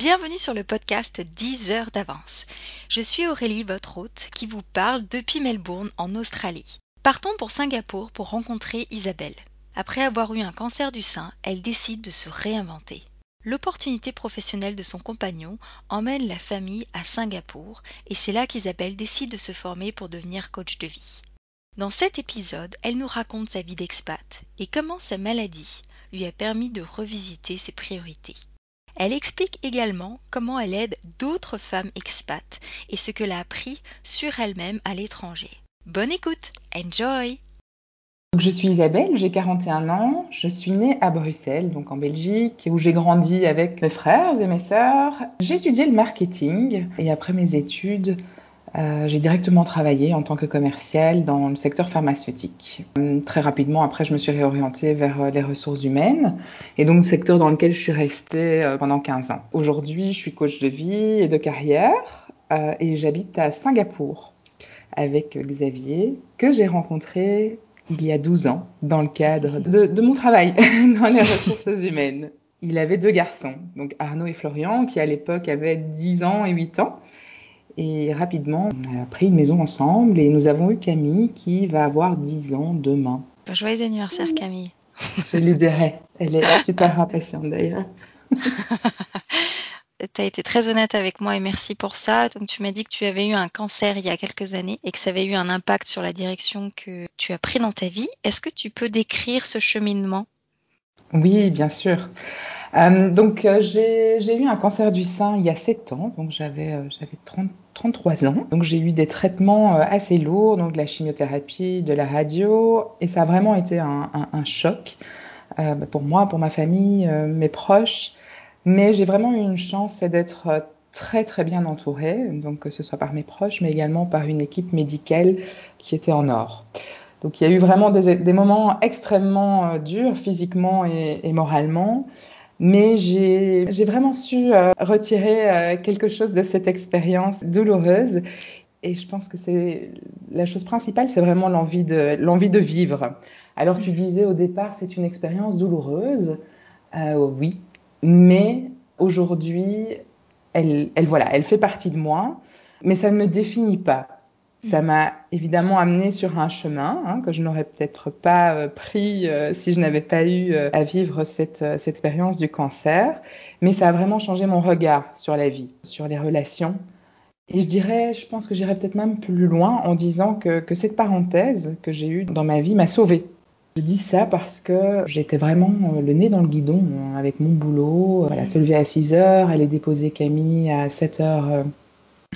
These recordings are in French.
Bienvenue sur le podcast 10 heures d'avance. Je suis Aurélie, votre hôte, qui vous parle depuis Melbourne en Australie. Partons pour Singapour pour rencontrer Isabelle. Après avoir eu un cancer du sein, elle décide de se réinventer. L'opportunité professionnelle de son compagnon emmène la famille à Singapour et c'est là qu'Isabelle décide de se former pour devenir coach de vie. Dans cet épisode, elle nous raconte sa vie d'expat et comment sa maladie lui a permis de revisiter ses priorités. Elle explique également comment elle aide d'autres femmes expats et ce que l'a appris sur elle-même à l'étranger. Bonne écoute, enjoy Je suis Isabelle, j'ai 41 ans, je suis née à Bruxelles, donc en Belgique, où j'ai grandi avec mes frères et mes sœurs. J'ai étudié le marketing et après mes études, euh, j'ai directement travaillé en tant que commercial dans le secteur pharmaceutique. Hum, très rapidement, après, je me suis réorientée vers euh, les ressources humaines et donc le secteur dans lequel je suis restée euh, pendant 15 ans. Aujourd'hui, je suis coach de vie et de carrière et j'habite à Singapour avec Xavier que j'ai rencontré il y a 12 ans dans le cadre de mon travail dans les ressources humaines. Il avait deux garçons, donc Arnaud et Florian, qui à l'époque avaient 10 ans et 8 ans. Et rapidement, on a pris une maison ensemble et nous avons eu Camille qui va avoir 10 ans demain. Joyeux anniversaire Camille. Je lui dirai. Elle est super impatiente d'ailleurs. tu as été très honnête avec moi et merci pour ça. Donc tu m'as dit que tu avais eu un cancer il y a quelques années et que ça avait eu un impact sur la direction que tu as pris dans ta vie. Est-ce que tu peux décrire ce cheminement? Oui, bien sûr. Euh, donc euh, j'ai eu un cancer du sein il y a 7 ans, donc j'avais euh, 33 ans. Donc j'ai eu des traitements euh, assez lourds, donc de la chimiothérapie, de la radio, et ça a vraiment été un, choc euh, pour moi, pour ma famille, euh, mes proches. Mais j'ai vraiment eu une chance, d'être très très bien entourée, donc que ce soit par mes proches, mais également par une équipe médicale qui était en or. Donc il y a eu vraiment des, des moments extrêmement durs physiquement et, et moralement. Mais j'ai vraiment su euh, retirer euh, quelque chose de cette expérience douloureuse. Et je pense que c'est la chose principale, c'est vraiment l'envie de, de vivre. Alors tu disais au départ, c'est une expérience douloureuse. Euh, oui, mais aujourd'hui, elle, elle, voilà, elle fait partie de moi, mais ça ne me définit pas. Ça m'a évidemment amené sur un chemin hein, que je n'aurais peut-être pas euh, pris euh, si je n'avais pas eu euh, à vivre cette, expérience du cancer. Mais ça a vraiment changé mon regard sur la vie, sur les relations. Et je dirais, je pense que j'irais peut-être même plus loin en disant que, cette parenthèse que j'ai eue dans ma vie m'a sauvée. Je dis ça parce que j'étais vraiment le nez dans le guidon avec mon boulot. Voilà, se lever à 6 heures, aller déposer Camille à 7 heures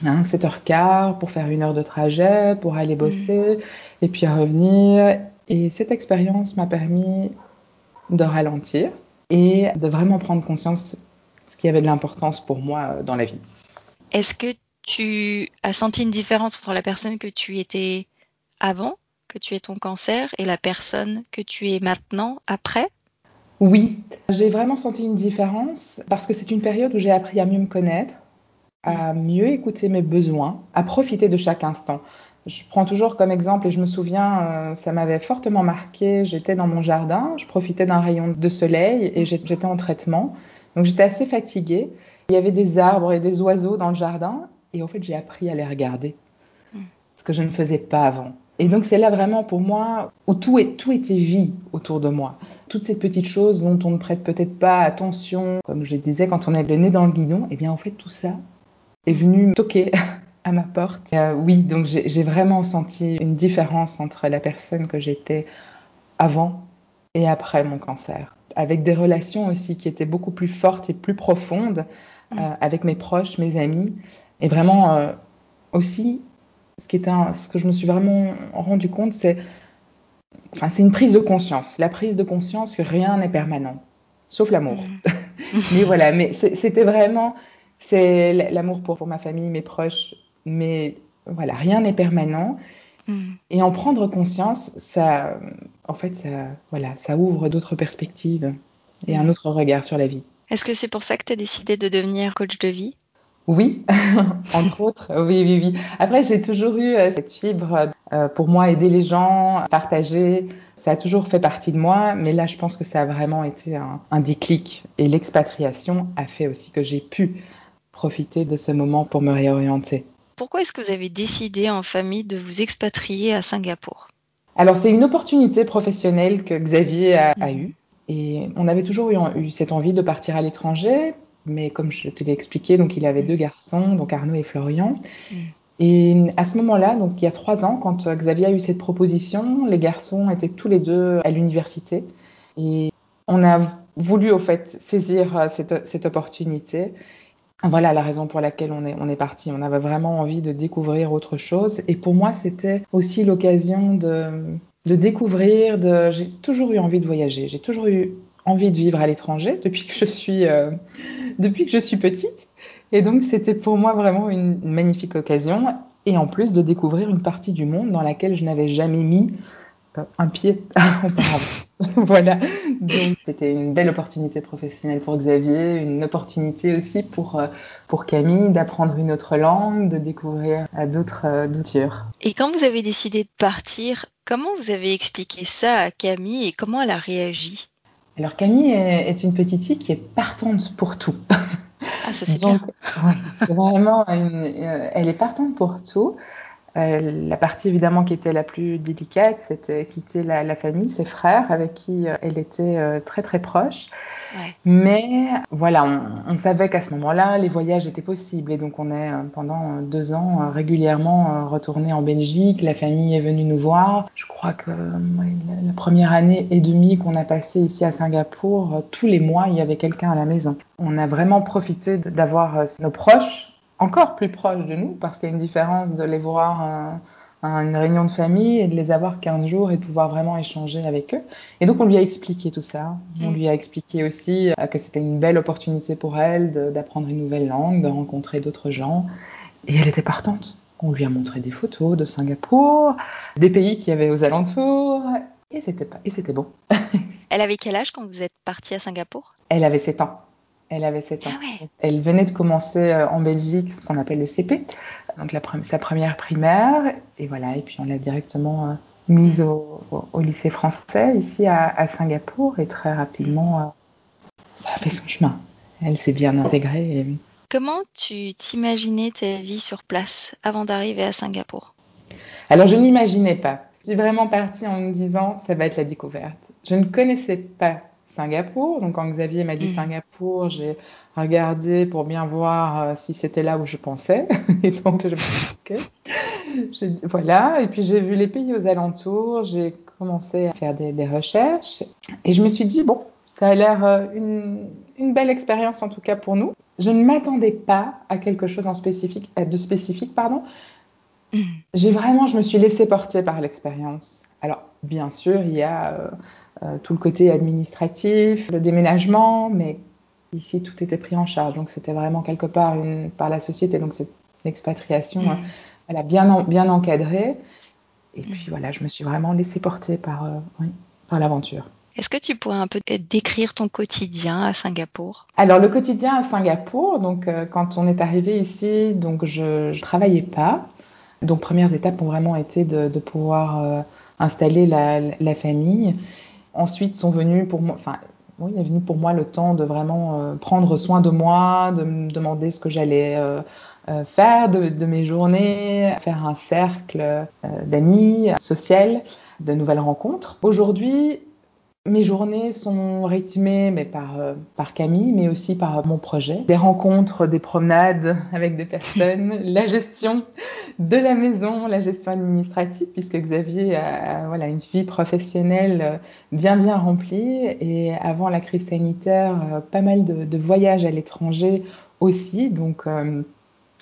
hein, 7h15 pour faire une heure de trajet, pour aller bosser, mmh. et puis revenir. Et cette expérience m'a permis de ralentir et de vraiment prendre conscience de ce qui avait de l'importance pour moi dans la vie. Est-ce que tu as senti une différence entre la personne que tu étais avant, que tu es ton cancer, et la personne que tu es maintenant, après? Oui, j'ai vraiment senti une différence parce que c'est une période où j'ai appris à mieux me connaître, à mieux écouter mes besoins, à profiter de chaque instant. Je prends toujours comme exemple, et je me souviens, euh, ça m'avait fortement marqué, j'étais dans mon jardin, je profitais d'un rayon de soleil et j'étais en traitement. Donc j'étais assez fatiguée. Il y avait des arbres et des oiseaux dans le jardin, et en fait j'ai appris à les regarder, ce que je ne faisais pas avant. Et donc c'est là vraiment pour moi où tout, est, tout était vie autour de moi. Toutes ces petites choses dont on ne prête peut-être pas attention, comme je disais quand on est le nez dans le guidon, et eh bien en fait tout ça, est venu toquer à ma porte. Euh, oui, donc j'ai vraiment senti une différence entre la personne que j'étais avant et après mon cancer, avec des relations aussi qui étaient beaucoup plus fortes et plus profondes euh, mm. avec mes proches, mes amis, et vraiment euh, aussi ce qui est un, ce que je me suis vraiment rendu compte, c'est enfin c'est une prise de conscience, la prise de conscience que rien n'est permanent, sauf l'amour. Mm. mais voilà, mais c'était vraiment c'est l'amour pour, pour, ma famille, mes proches, mais voilà, rien n'est permanent. Mm. Et en prendre conscience, ça, en fait, ça, voilà, ça ouvre d'autres perspectives et un autre regard sur la vie. Est-ce que c'est pour ça que tu as décidé de devenir coach de vie? Oui, entre autres, oui, oui, oui. Après, j'ai toujours eu euh, cette fibre euh, pour moi, aider les gens, partager. ça a toujours fait partie de moi, mais là, je pense que ça a vraiment été un, un déclic. Et l'expatriation a fait aussi que j'ai pu profiter de ce moment pour me réorienter. Pourquoi est-ce que vous avez décidé en famille de vous expatrier à Singapour? Alors, c'est une opportunité professionnelle que Xavier a, a eue. Et on avait toujours eu, eu, cette envie de partir à l'étranger, mais comme je te l'ai expliqué, donc il avait deux garçons, donc Arnaud et Florian. Mm. Et à ce moment-là, donc il y a trois ans, quand Xavier a eu cette proposition, les garçons étaient tous les deux à l'université. Et on a voulu, au fait, saisir cette, cette opportunité. Voilà la raison pour laquelle on est, on est parti. On avait vraiment envie de découvrir autre chose. Et pour moi, c'était aussi l'occasion de, de découvrir. De... J'ai toujours eu envie de voyager. J'ai toujours eu envie de vivre à l'étranger depuis que je suis, euh, depuis que je suis petite. Et donc, c'était pour moi vraiment une, magnifique occasion. Et en plus, de découvrir une partie du monde dans laquelle je n'avais jamais mis euh, un pied auparavant. voilà. Donc, c'était une belle opportunité professionnelle pour Xavier, une opportunité aussi pour, euh, pour Camille d'apprendre une autre langue, de découvrir d'autres cultures. Et quand vous avez décidé de partir, comment vous avez expliqué ça à Camille et comment elle a réagi? Alors Camille est, est, une petite fille qui est partante pour tout. Ah, ça c'est bien. Ouais, vraiment, une, euh, elle est partante pour tout. Euh, la partie évidemment qui était la plus délicate, c'était quitter la, la, famille, ses frères, avec qui euh, elle était euh, très très proche. Ouais. Mais voilà, on, on savait qu'à ce moment-là, les voyages étaient possibles. Et donc, on est pendant deux ans régulièrement retourné en Belgique. La famille est venue nous voir. Je crois que la, la, première année et demie qu'on a passé ici à Singapour, tous les mois, il y avait quelqu'un à la maison. On a vraiment profité d'avoir nos proches encore plus proches de nous, parce qu'il y a une différence de les voir à, à une réunion de famille et de les avoir 15 jours et de pouvoir vraiment échanger avec eux. Et donc on lui a expliqué tout ça. On lui a expliqué aussi euh, que c'était une belle opportunité pour elle d'apprendre une nouvelle langue, de rencontrer d'autres gens. Et elle était partante. On lui a montré des photos de Singapour, des pays qu'il y avait aux alentours, et c'était pas, et c'était bon. elle avait quel âge quand vous êtes parti à Singapour? Elle avait 7 ans. Elle avait 7 ans. Ah ouais. Elle venait de commencer euh, en Belgique ce qu'on appelle le CP, donc la, sa première primaire. Et voilà, et puis on l'a directement euh, mise au, au, au, lycée français ici à, à, Singapour. Et très rapidement, euh, ça a fait son chemin. Elle s'est bien intégrée. Et... Comment tu t'imaginais ta vie sur place avant d'arriver à Singapour? Alors je n'imaginais pas. Je suis vraiment partie en me disant ça va être la découverte. Je ne connaissais pas Singapour. Donc quand Xavier m'a dit mmh. Singapour, j'ai regardé pour bien voir euh, si c'était là où je pensais. et donc je me suis dit, OK. Voilà, et puis j'ai vu les pays aux alentours, j'ai commencé à faire des, des, recherches et je me suis dit, bon, ça a l'air euh, une, une, belle expérience en tout cas pour nous. Je ne m'attendais pas à quelque chose en spécifique, euh, de spécifique, pardon. Mmh. J'ai vraiment, je me suis laissée porter par l'expérience. Alors, bien sûr, il y a euh, tout le côté administratif, le déménagement, mais ici tout était pris en charge, donc c'était vraiment quelque part une, par la société, donc cette expatriation, mmh. elle a bien, bien encadré. Et puis voilà, je me suis vraiment laissée porter par, euh, oui, par l'aventure. Est-ce que tu pourrais un peu décrire ton quotidien à Singapour? Alors le quotidien à Singapour, donc euh, quand on est arrivé ici, donc je, je travaillais pas. Donc premières étapes ont vraiment été de, de pouvoir euh, installer la, la, famille. Ensuite sont venus pour moi, enfin il est venu pour moi le temps de vraiment euh, prendre soin de moi, de me demander ce que j'allais euh, euh, faire de, de, mes journées, faire un cercle d'amis, social, de nouvelles rencontres. Aujourd'hui, mes journées sont rythmées mais par, euh, par Camille, mais aussi par mon projet. Des rencontres, des promenades avec des personnes, la gestion de la maison, la gestion administrative, puisque Xavier a, a voilà, une vie professionnelle euh, bien bien remplie. Et avant la crise sanitaire, euh, pas mal de, de voyages à l'étranger aussi. Donc, euh,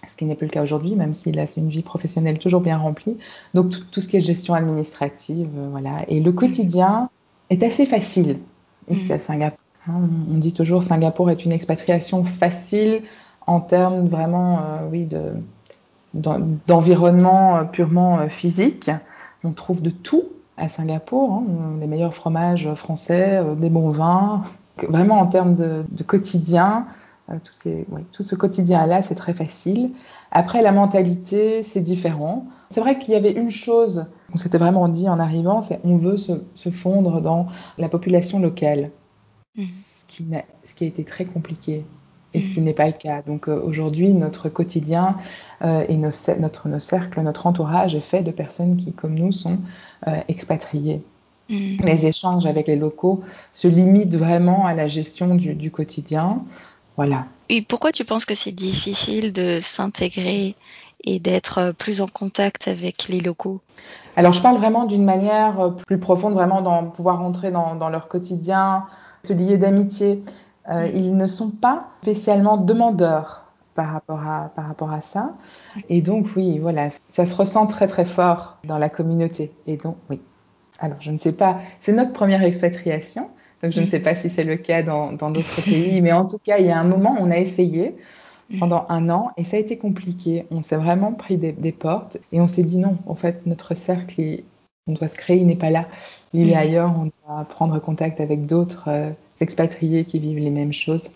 ce qui n'est plus le cas aujourd'hui, même si là c'est une vie professionnelle toujours bien remplie. Donc tout, tout ce qui est gestion administrative, euh, voilà. Et le quotidien est assez facile ici mmh. à Singapour. Hein, on dit toujours Singapour est une expatriation facile en termes vraiment, euh, oui, de d'environnement euh, purement euh, physique. On trouve de tout à Singapour, hein, les meilleurs fromages français, des bons vins. Vraiment en termes de, de quotidien, tout, ces, tout ce quotidien-là, c'est très facile. Après, la mentalité, c'est différent. C'est vrai qu'il y avait une chose qu'on s'était vraiment dit en arrivant, c'est on veut se, se, fondre dans la population locale, mmh. ce, qui ce qui a été très compliqué et ce qui mmh. n'est pas le cas. Donc euh, aujourd'hui, notre quotidien euh, et nos, notre, nos cercles, notre entourage est fait de personnes qui, comme nous, sont euh, expatriées. Mmh. Les échanges avec les locaux se limitent vraiment à la gestion du, du quotidien. Voilà. Et pourquoi tu penses que c'est difficile de s'intégrer et d'être plus en contact avec les locaux? Alors, je parle vraiment d'une manière plus profonde, vraiment dans pouvoir rentrer dans, dans leur quotidien, se lier d'amitié. Euh, ils ne sont pas spécialement demandeurs par rapport à, par rapport à ça. Et donc, oui, voilà, ça se ressent très, très fort dans la communauté. Et donc, oui. Alors, je ne sais pas, c'est notre première expatriation. Donc, je ne sais pas si c'est le cas dans d'autres pays, mais en tout cas, il y a un moment, on a essayé pendant un an et ça a été compliqué. On s'est vraiment pris des, des, portes et on s'est dit non, en fait, notre cercle, il, on doit se créer, il n'est pas là. Il est ailleurs, on doit prendre contact avec d'autres euh, expatriés qui vivent les mêmes choses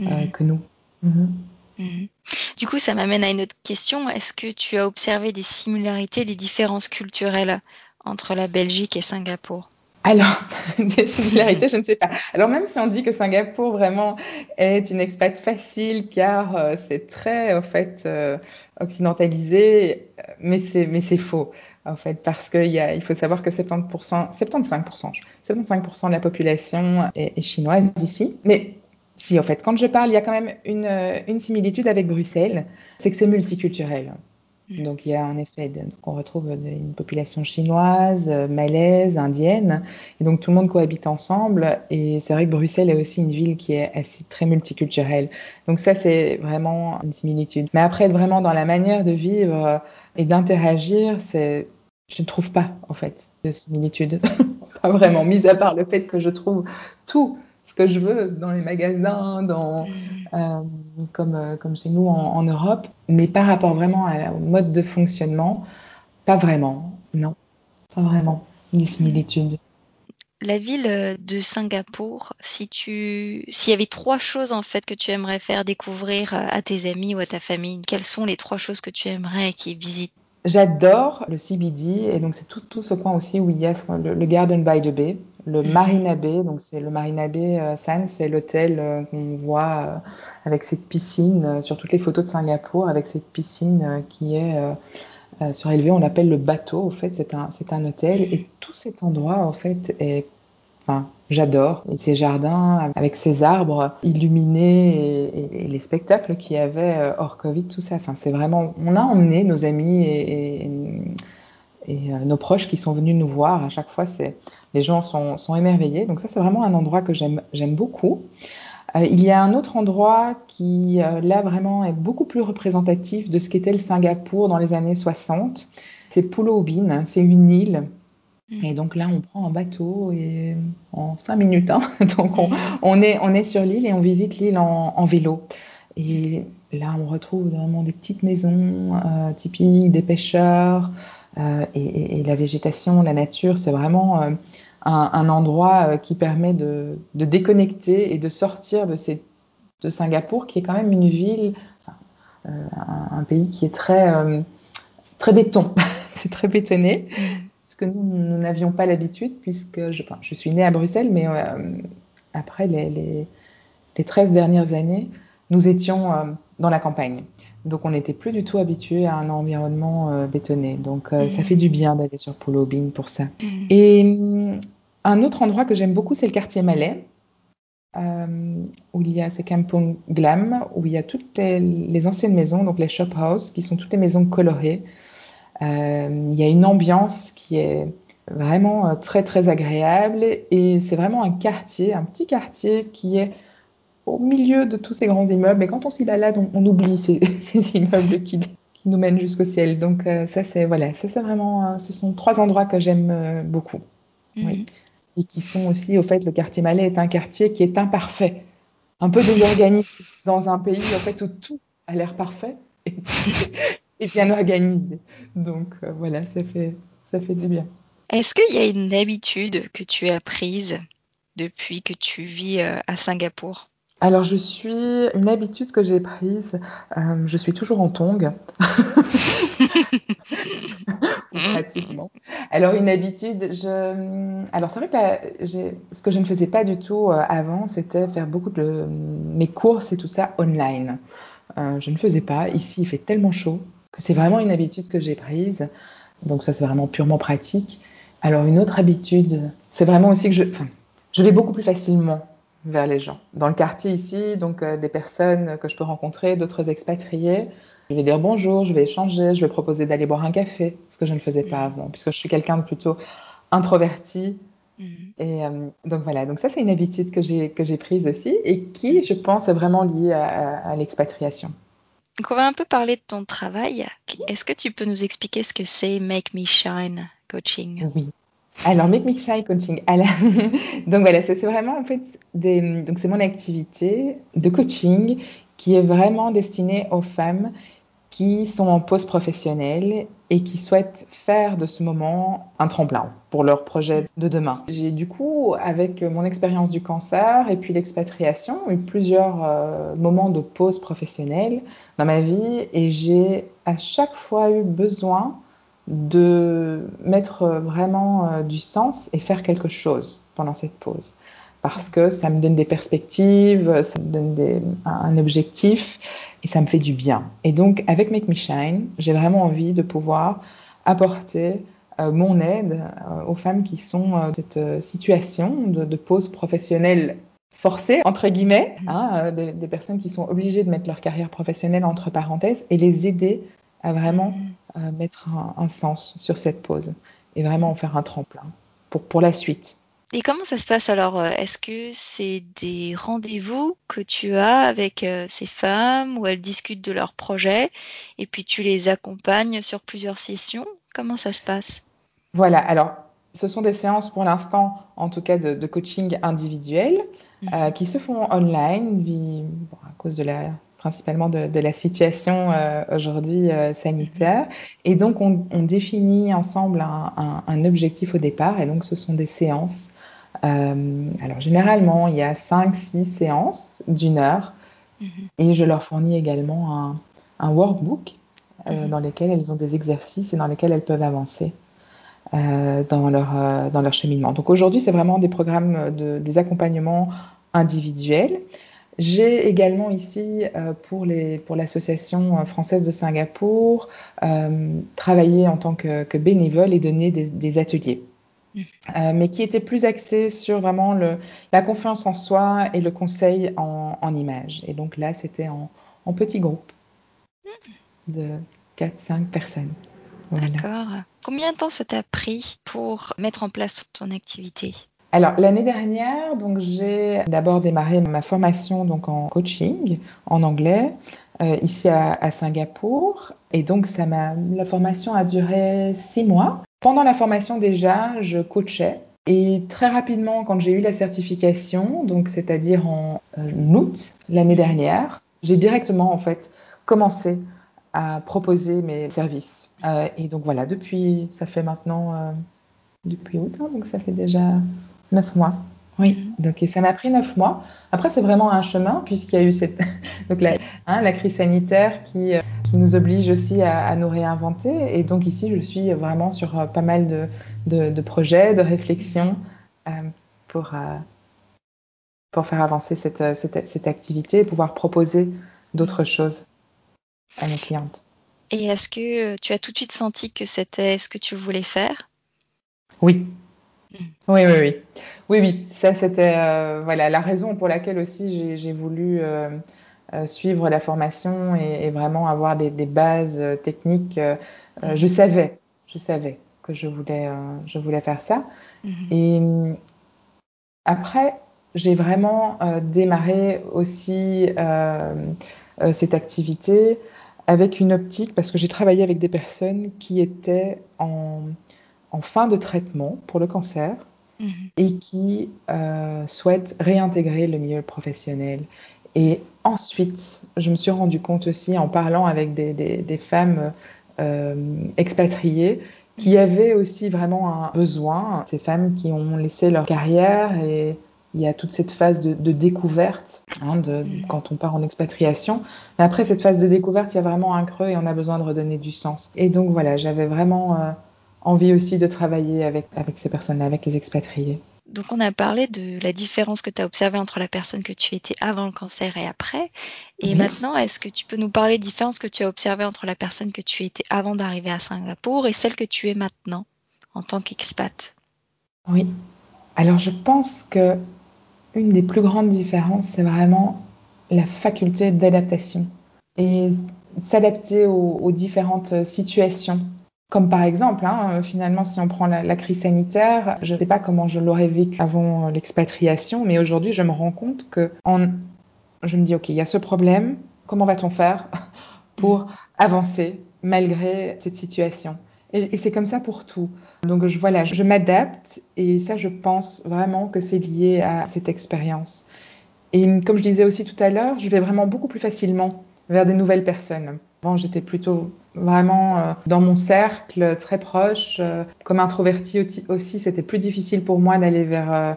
euh, que nous. Mhm. Du coup, ça m'amène à une autre question. Est-ce que tu as observé des similarités, des différences culturelles entre la Belgique et Singapour? Alors, des similarités, je ne sais pas. Alors même si on dit que Singapour vraiment est une expat facile car euh, c'est très en fait euh, occidentalisé, mais c'est mais c'est faux en fait parce qu'il y a il faut savoir que 70%, 75%, 75% de la population est, chinoise ici. Mais si en fait quand je parle, il y a quand même une une similitude avec Bruxelles, c'est que c'est multiculturel. Mm. Donc il y a en effet, de, on retrouve une population chinoise, euh, malaise, indienne, et donc tout le monde cohabite ensemble. Et c'est vrai que Bruxelles est aussi une ville qui est assez très multiculturelle. Donc ça c'est vraiment une similitude. Mais après vraiment dans la manière de vivre et d'interagir, c'est je ne trouve pas en fait de similitude. pas vraiment, mis à part le fait que je trouve tout ce que je veux dans les magasins, dans, mm. euh, comme, euh, comme chez nous en, en, Europe. Mais par rapport vraiment à, au mode de fonctionnement, pas vraiment. Non, pas vraiment. Des similitudes. La ville de Singapour, si tu, s'il y avait trois choses en fait que tu aimerais faire découvrir à tes amis ou à ta famille, quelles sont les trois choses que tu aimerais qu'ils visitent? J'adore le CBD et donc c'est tout, tout, ce coin aussi où il y a le, le Garden by the Bay, le mm. Marina Bay, donc c'est le Marina Bay euh, Sands, c'est l'hôtel euh, qu'on voit euh, avec cette piscine sur toutes les photos de Singapour, avec cette piscine qui est surélevée, on l'appelle le bateau, au fait c'est un, c'est un hôtel et tout cet endroit en fait est Enfin, j'adore. Et ces jardins avec ces arbres illuminés et, et, et les spectacles qu'il y avait hors Covid, tout ça. Enfin, c'est vraiment. On a emmené nos amis et, et, et, euh, nos proches qui sont venus nous voir. À chaque fois, c'est les gens sont, sont émerveillés. Donc ça, c'est vraiment un endroit que j'aime beaucoup. Euh, il y a un autre endroit qui, euh, là, vraiment est beaucoup plus représentatif de ce qu'était le Singapour dans les années 60. C'est Pulau Ubin. C'est une île Mm. Et donc là, on prend un bateau et en cinq minutes, hein, donc on, on, est, on est sur l'île et on visite l'île en, en, vélo. Et là, on retrouve vraiment des petites maisons euh, typiques des pêcheurs euh, et, la végétation, la nature, c'est vraiment euh, un, un, endroit euh, qui permet de, de, déconnecter et de sortir de, ces, de Singapour, qui est quand même une ville, un, un, pays qui est très, très béton, c'est très bétonné. Mm que nous, nous n'avions pas l'habitude, puisque je, enfin, je, suis née à Bruxelles, mais après les, les, les, 13 dernières années, nous étions dans la campagne. Donc on n'était plus du tout habitué à un environnement euh, bétonné. Donc mmh. ça fait du bien d'aller sur Pulau Ubin pour ça. Mmh. Et un autre endroit que j'aime beaucoup, c'est le quartier Malais. Euh, où il y a ce Kampong Glam, où il y a toutes les, les, anciennes maisons, donc les shop house, qui sont toutes les maisons colorées, euh, il y a une ambiance qui est vraiment euh, très très agréable et c'est vraiment un quartier, un petit quartier qui est au milieu de tous ces grands immeubles. Et quand on s'y balade, on, on oublie ces, ces immeubles qui, qui, nous mènent jusqu'au ciel. Donc euh, ça c'est voilà, ça c'est vraiment, euh, ce sont trois endroits que j'aime euh, beaucoup. Mm -hmm. oui. Et qui sont aussi, au fait, le quartier Malais est un quartier qui est imparfait, un peu désorganisé dans un pays en fait où tout a l'air parfait. et bien organisé. Donc euh, voilà, ça fait, ça fait du bien. Est-ce qu'il y a une habitude que tu as prise depuis que tu vis à Singapour? Alors, je suis une habitude que j'ai prise. Euh, je suis toujours en tongs. Pratiquement. Alors, une habitude, je... Alors, c'est vrai que ce que je ne faisais pas du tout euh, avant, c'était faire beaucoup de mes courses et tout ça online. Euh, je ne faisais pas. Ici, il fait tellement chaud que c'est vraiment une habitude que j'ai prise. Donc, ça, c'est vraiment purement pratique. Alors, une autre habitude, c'est vraiment aussi que je, enfin, je vais beaucoup plus facilement vers les gens. Dans le quartier ici, donc euh, des personnes que je peux rencontrer, d'autres expatriés, je vais dire bonjour, je vais échanger, je vais proposer d'aller boire un café, ce que je ne faisais pas avant, puisque je suis quelqu'un de plutôt introverti. Mm. Et euh, donc voilà, donc ça c'est une habitude que j'ai que j'ai prise aussi et qui, je pense, est vraiment liée à, à l'expatriation. Donc on va un peu parler de ton travail. Est-ce que tu peux nous expliquer ce que c'est Make Me Shine Coaching? Oui. Alors, Make Me Shy Coaching. donc voilà, c'est vraiment en fait donc c'est mon activité de coaching qui est vraiment destinée aux femmes qui sont en pause professionnelle et qui souhaitent faire de ce moment un tremplin pour leur projet de demain. J'ai du coup, avec mon expérience du cancer et puis l'expatriation, eu plusieurs euh, moments de pause professionnelle dans ma vie et j'ai à chaque fois eu besoin de mettre vraiment euh, du sens et faire quelque chose pendant cette pause. Parce que ça me donne des perspectives, ça me donne un objectif et ça me fait du bien. Et donc, avec Make Me Shine, j'ai vraiment envie de pouvoir apporter euh, mon aide euh, aux femmes qui sont dans cette situation de, pause professionnelle forcée, entre guillemets, hein, des, personnes qui sont obligées de mettre leur carrière professionnelle entre parenthèses et les aider à vraiment mmh mettre un, sens sur cette pause et vraiment en faire un tremplin pour, pour la suite. Et comment ça se passe alors euh, Est-ce que c'est des rendez-vous que tu as avec euh, ces femmes où elles discutent de leurs projets et puis tu les accompagnes sur plusieurs sessions? Comment ça se passe? Voilà, alors ce sont des séances pour l'instant, en tout cas de, coaching individuel, mmh. euh, qui se font online bon, à cause de la principalement de, la situation euh, aujourd'hui euh, sanitaire. Et donc, on, définit ensemble un, objectif au départ. Et donc, ce sont des séances. Euh, alors, généralement, il y a 5-6 séances d'une heure. Mm-hmm. Et je leur fournis également un, workbook mm-hmm. dans lequel elles ont des exercices et dans lesquels elles peuvent avancer. dans, leur, dans leur cheminement. Donc aujourd'hui, c'est vraiment des programmes, de, des accompagnements individuels. J'ai également ici, euh, pour, les, pour l'Association euh, française de Singapour, euh, travaillé en tant que, que, bénévole et donné des, des ateliers. Mmh. Euh, mais qui était plus axé sur vraiment le, la confiance en soi et le conseil en, en images. Et donc là, c'était en, en petit groupe mmh. de 4-5 personnes. Voilà. D'accord. Combien de temps ça t'a pris pour mettre en place ton activité? Alors l'année dernière, donc j'ai d'abord démarré ma formation donc en coaching en anglais euh, ici à, à, Singapour et donc ça m'a la formation a duré six mois. Pendant la formation déjà, je coachais et très rapidement quand j'ai eu la certification, donc c'est-à-dire en euh, août l'année dernière, j'ai directement en fait commencé à proposer mes services. Euh, et donc voilà, depuis ça fait maintenant euh, depuis août, hein, donc ça fait déjà Neuf mois. Oui, donc ça m'a pris neuf mois. Après, c'est vraiment un chemin puisqu'il y a eu cette donc la, hein, la crise sanitaire qui, euh, qui, nous oblige aussi à, à, nous réinventer. Et donc ici, je suis vraiment sur euh, pas mal de, de, de projets, de réflexions euh, pour, pour faire avancer cette, cette, cette, activité et pouvoir proposer d'autres choses à mes clientes. Et est-ce que tu as tout de suite senti que c'était ce que tu voulais faire? Oui, oui, oui, oui. Oui, oui. Ça, c'était euh, voilà, la raison pour laquelle aussi j'ai voulu euh, euh, suivre la formation et, et, vraiment avoir des, des bases techniques. Euh, je savais, je savais que je voulais, je voulais faire ça. Mm -hmm. Et après, j'ai vraiment démarré aussi cette activité avec une optique parce que j'ai travaillé avec des personnes qui étaient en en fin de traitement pour le cancer mmh. et qui euh, souhaitent réintégrer le milieu professionnel. Et ensuite, je me suis rendu compte aussi en parlant avec des, des, des femmes euh, expatriées qui avaient aussi vraiment un besoin, ces femmes qui ont laissé leur carrière et il y a toute cette phase de, de découverte hein, de, Mm. quand on part en expatriation. Mais après cette phase de découverte, il y a vraiment un creux et on a besoin de redonner du sens. Et donc voilà, j'avais vraiment euh, envie aussi de travailler avec, avec ces personnes-là, avec les expatriés. Donc on a parlé de la différence que tu as observée entre la personne que tu étais avant le cancer et après. Et Oui. maintenant, est-ce que tu peux nous parler des différences que tu as observées entre la personne que tu étais avant d'arriver à Singapour et celle que tu es maintenant en tant qu'expat? Oui. Alors je pense que une des plus grandes différences, c'est vraiment la faculté d'adaptation et s'adapter aux, aux différentes situations. Comme par exemple, hein, euh, finalement, si on prend la, crise sanitaire, je ne sais pas comment je l'aurais vécu avant euh, l'expatriation, mais aujourd'hui, je me rends compte que en, je me dis, OK, il y a ce problème, comment va-t-on faire pour avancer malgré cette situation? Et, et c'est comme ça pour tout. Donc je, voilà, je m'adapte et ça, je pense vraiment que c'est lié à cette expérience. Et comme je disais aussi tout à l'heure, je vais vraiment beaucoup plus facilement vers des nouvelles personnes. Avant, j'étais plutôt vraiment euh, dans mon cercle très proche. Euh, comme introvertie aussi, c'était plus difficile pour moi d'aller vers, euh,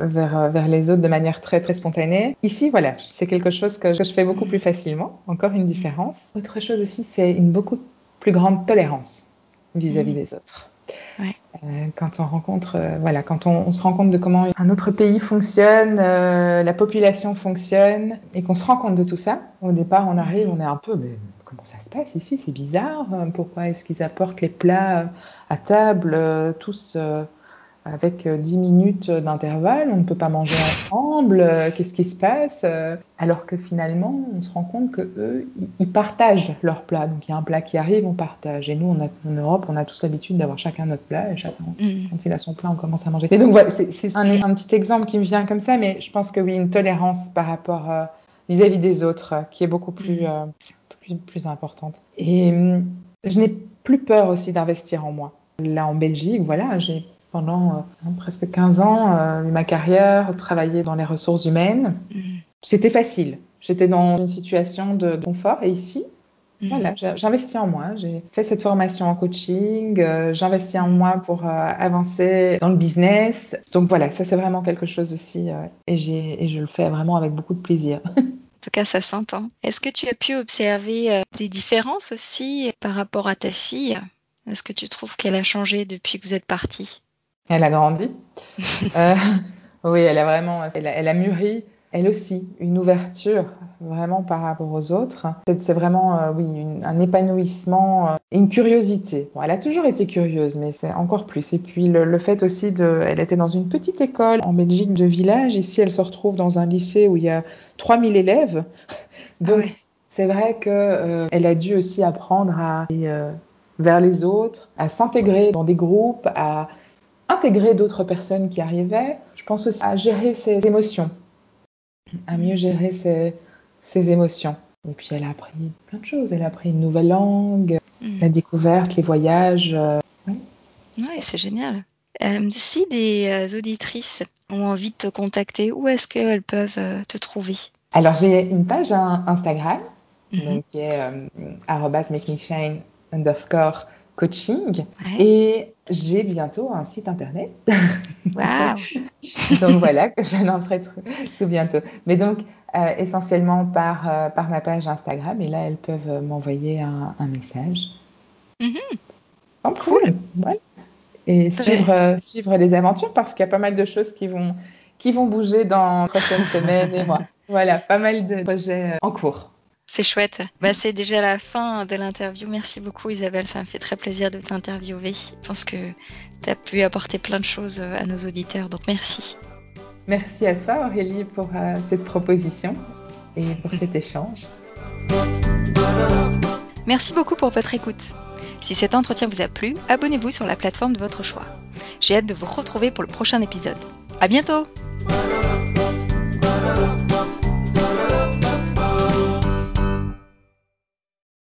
vers, vers les autres de manière très, très spontanée. Ici, voilà, c'est quelque chose que, je fais beaucoup plus facilement. Encore une différence. Autre chose aussi, c'est une beaucoup plus grande tolérance vis-à-vis Mhm. des autres. Euh, quand on rencontre, euh, voilà, quand on, se rend compte de comment un autre pays fonctionne, euh, la population fonctionne, et qu'on se rend compte de tout ça, au départ, on arrive, on est un peu, mais comment ça se passe ici? C'est bizarre. euh, Pourquoi est-ce qu'ils apportent les plats à table, tous avec euh, 10 minutes d'intervalle On ne peut pas manger ensemble. euh, Qu'est-ce qui se passe Euh, Alors que finalement, on se rend compte que eux, ils- partagent leurs plats. Donc il y a un plat qui arrive, on partage. Et nous, on a, en Europe, on a tous l'habitude d'avoir chacun notre plat et chacun Mm. quand il a son plat, on commence à manger. Et donc voilà, c'est un, un petit exemple qui me vient comme ça, mais je pense que oui, une tolérance par rapport euh, vis-à-vis des autres euh, qui est beaucoup plus, euh, plus, plus importante. Et hum, je n'ai plus peur aussi d'investir en moi. Là, en Belgique, voilà, j'ai pendant euh, presque 15 ans euh, eu ma carrière, travaillé dans les ressources humaines. Mm. C'était facile. J'étais dans une situation de confort. Et ici, Mm. voilà, j'investis en moi. J'ai fait cette formation en coaching. euh, j'investis en moi pour avancer dans le business. Donc voilà, ça c'est vraiment quelque chose aussi. et, et je le fais vraiment avec beaucoup de plaisir. En tout cas, ça s'entend. Est-ce que tu as pu observer des différences aussi par rapport à ta fille? Est-ce que tu trouves qu'elle a changé depuis que vous êtes partis Elle a grandi. Euh, oui, elle a vraiment, elle a, elle a mûri. Elle aussi, une ouverture vraiment par rapport aux autres. C'est vraiment, euh, oui, une- un épanouissement euh, une curiosité. Bon, elle a toujours été curieuse, mais c'est encore plus. Et puis le, le fait aussi de, elle était dans une petite école en Belgique de village. Ici, elle se retrouve dans un lycée où il y a 3000 élèves. Donc, Ah ouais. c'est vrai que elle a dû aussi apprendre à aller vers les autres, à s'intégrer dans des groupes, à intégrer d'autres personnes qui arrivaient. Je pense aussi à gérer ses émotions, à mieux gérer ses, ses émotions. Et puis elle a appris plein de choses. Elle a appris une nouvelle langue, Mm. la découverte, les voyages. euh. Ouais, c'est génial. Euh, si des euh, auditrices ont envie de te contacter, où est-ce qu'elles peuvent te trouver? Alors j'ai une page Instagram, donc qui est euh, underscore coaching. Ouais. Et j'ai bientôt un site internet. Donc voilà, que j'annoncerai tout, tout bientôt. Mais donc, euh, essentiellement par, euh, par ma page Instagram. Et là, elles peuvent euh, m'envoyer un, un message. Problème. Voilà. Et suivre, euh, suivre les aventures parce qu'il y a pas mal de choses qui vont, qui vont bouger dans les prochaines semaines et mois. Voilà, pas mal de projets en cours. C'est chouette. Bah, c'est déjà la fin de l'interview. Merci beaucoup Isabelle, ça me fait très plaisir de t'interviewer. Je pense que tu as pu apporter plein de choses euh, à nos auditeurs, donc merci. Merci à toi Aurélie pour euh, cette proposition et pour cet échange. Merci beaucoup pour votre écoute. Si cet entretien vous a plu, abonnez-vous sur la plateforme de votre choix. J'ai hâte de vous retrouver pour le prochain épisode. À bientôt!